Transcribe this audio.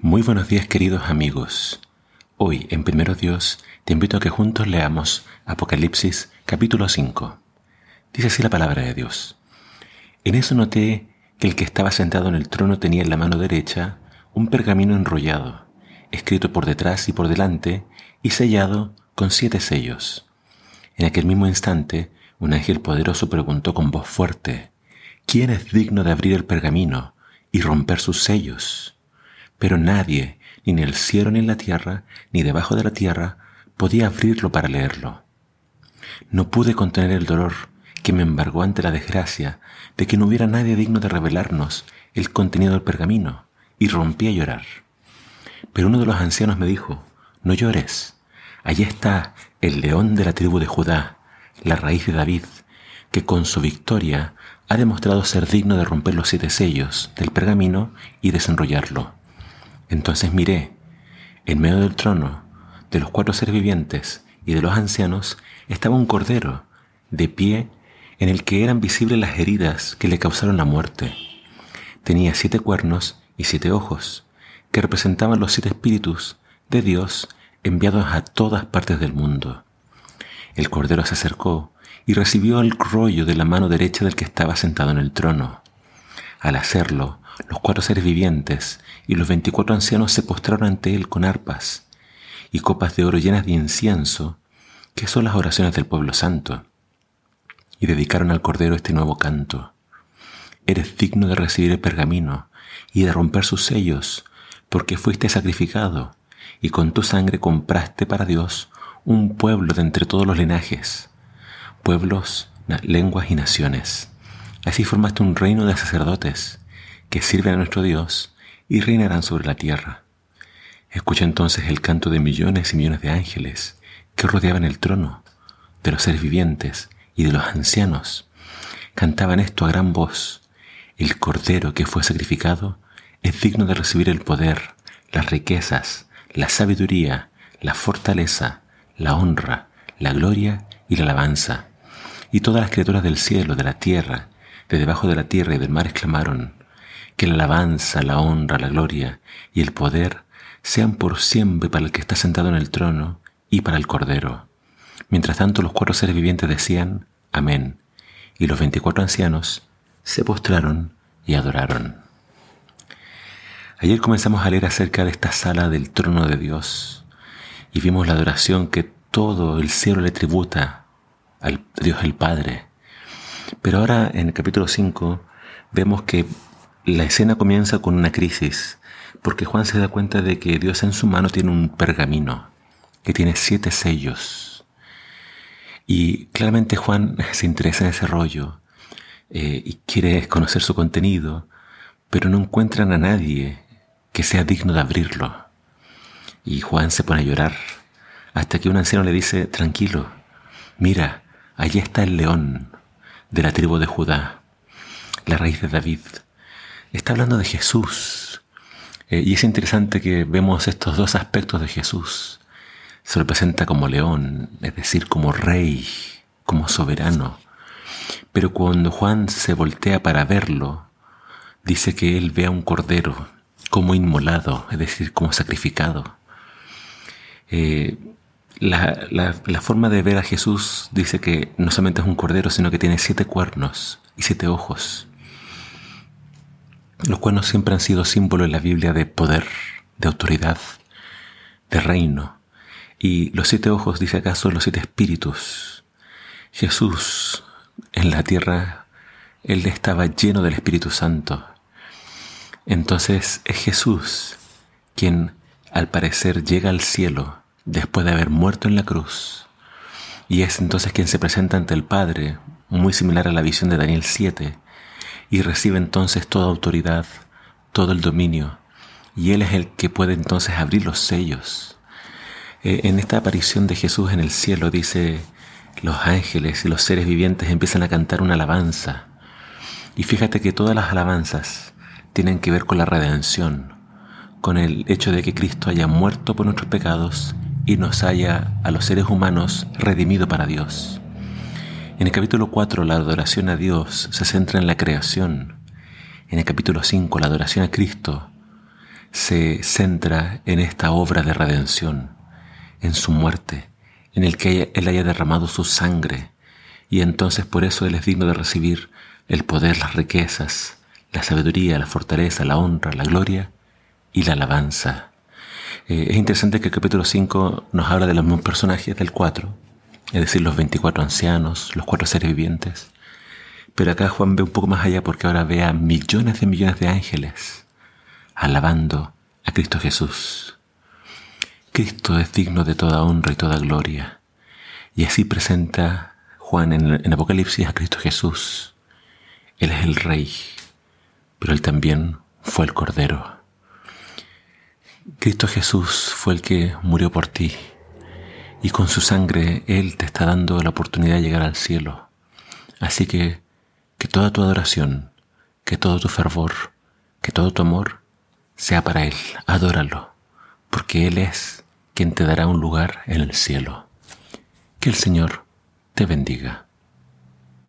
Muy buenos días queridos amigos. Hoy en Primero Dios te invito a que juntos leamos Apocalipsis capítulo 5. Dice así la palabra de Dios. En eso noté que el que estaba sentado en el trono tenía en la mano derecha un pergamino enrollado, escrito por detrás y por delante y sellado con siete sellos. En aquel mismo instante un ángel poderoso preguntó con voz fuerte, ¿quién es digno de abrir el pergamino y romper sus sellos? Pero nadie, ni en el cielo ni en la tierra, ni debajo de la tierra, podía abrirlo para leerlo. No pude contener el dolor que me embargó ante la desgracia de que no hubiera nadie digno de revelarnos el contenido del pergamino, y rompí a llorar. Pero uno de los ancianos me dijo, no llores, allí está el león de la tribu de Judá, la raíz de David, que con su victoria ha demostrado ser digno de romper los siete sellos del pergamino y desenrollarlo. Entonces miré, en medio del trono, de los cuatro seres vivientes y de los ancianos, estaba un cordero, de pie, en el que eran visibles las heridas que le causaron la muerte. Tenía siete cuernos y siete ojos, que representaban los siete espíritus de Dios enviados a todas partes del mundo. El cordero se acercó y recibió el rollo de la mano derecha del que estaba sentado en el trono. Al hacerlo, los cuatro seres vivientes y los veinticuatro ancianos se postraron ante él con arpas y copas de oro llenas de incienso, que son las oraciones del pueblo santo, y dedicaron al Cordero este nuevo canto. Eres digno de recibir el pergamino y de romper sus sellos, porque fuiste sacrificado, y con tu sangre compraste para Dios un pueblo de entre todos los linajes, pueblos, lenguas y naciones. Así formaste un reino de sacerdotes que sirven a nuestro Dios y reinarán sobre la tierra. Escucha entonces el canto de millones y millones de ángeles que rodeaban el trono, de los seres vivientes y de los ancianos. Cantaban esto a gran voz. El Cordero que fue sacrificado es digno de recibir el poder, las riquezas, la sabiduría, la fortaleza, la honra, la gloria y la alabanza. Y todas las criaturas del cielo, de la tierra, de debajo de la tierra y del mar exclamaron, que la alabanza, la honra, la gloria y el poder sean por siempre para el que está sentado en el trono y para el Cordero. Mientras tanto los cuatro seres vivientes decían, Amén, y los veinticuatro ancianos se postraron y adoraron. Ayer comenzamos a leer acerca de esta sala del trono de Dios y vimos la adoración que todo el cielo le tributa al Dios el Padre. Pero ahora en el capítulo 5 vemos que la escena comienza con una crisis, porque Juan se da cuenta de que Dios en su mano tiene un pergamino que tiene siete sellos. Y claramente Juan se interesa en ese rollo eh, y quiere conocer su contenido, pero no encuentran a nadie que sea digno de abrirlo. Y Juan se pone a llorar hasta que un anciano le dice, tranquilo, mira, allí está el león de la tribu de Judá, la raíz de David está hablando de Jesús. Eh, y es interesante que vemos estos dos aspectos de Jesús. Se lo presenta como león, es decir, como rey, como soberano. Pero cuando Juan se voltea para verlo, dice que él ve a un cordero como inmolado, es decir, como sacrificado. Eh, la, la, forma de ver a Jesús dice que no solamente es un cordero, sino que tiene siete cuernos y siete ojos. Los cuernos siempre han sido símbolo en la Biblia de poder, de autoridad, de reino. Y los siete ojos, dice acaso, los siete espíritus. Jesús en la tierra, Él estaba lleno del Espíritu Santo. Entonces es Jesús quien al parecer llega al cielo después de haber muerto en la cruz. Y es entonces quien se presenta ante el Padre, muy similar a la visión de Daniel 7, y recibe entonces toda autoridad, todo el dominio, y Él es el que puede entonces abrir los sellos. Eh, en esta aparición de Jesús en el cielo dice, los ángeles y los seres vivientes empiezan a cantar una alabanza. Y fíjate que todas las alabanzas tienen que ver con la redención, con el hecho de que Cristo haya muerto por nuestros pecados y nos haya a los seres humanos redimido para Dios. En el capítulo 4 la adoración a Dios se centra en la creación. En el capítulo 5 la adoración a Cristo se centra en esta obra de redención, en su muerte, en el que Él haya derramado su sangre, y entonces por eso Él es digno de recibir el poder, las riquezas, la sabiduría, la fortaleza, la honra, la gloria y la alabanza. Eh, es interesante que el capítulo 5 nos habla de los mismos personajes del 4, es decir, los 24 ancianos, los cuatro seres vivientes. Pero acá Juan ve un poco más allá porque ahora ve a millones de millones de ángeles alabando a Cristo Jesús. Cristo es digno de toda honra y toda gloria. Y así presenta Juan en, en Apocalipsis a Cristo Jesús. Él es el Rey, pero Él también fue el Cordero. Cristo Jesús fue el que murió por ti y con su sangre Él te está dando la oportunidad de llegar al cielo. Así que que toda tu adoración, que todo tu fervor, que todo tu amor sea para Él. Adóralo, porque Él es quien te dará un lugar en el cielo. Que el Señor te bendiga.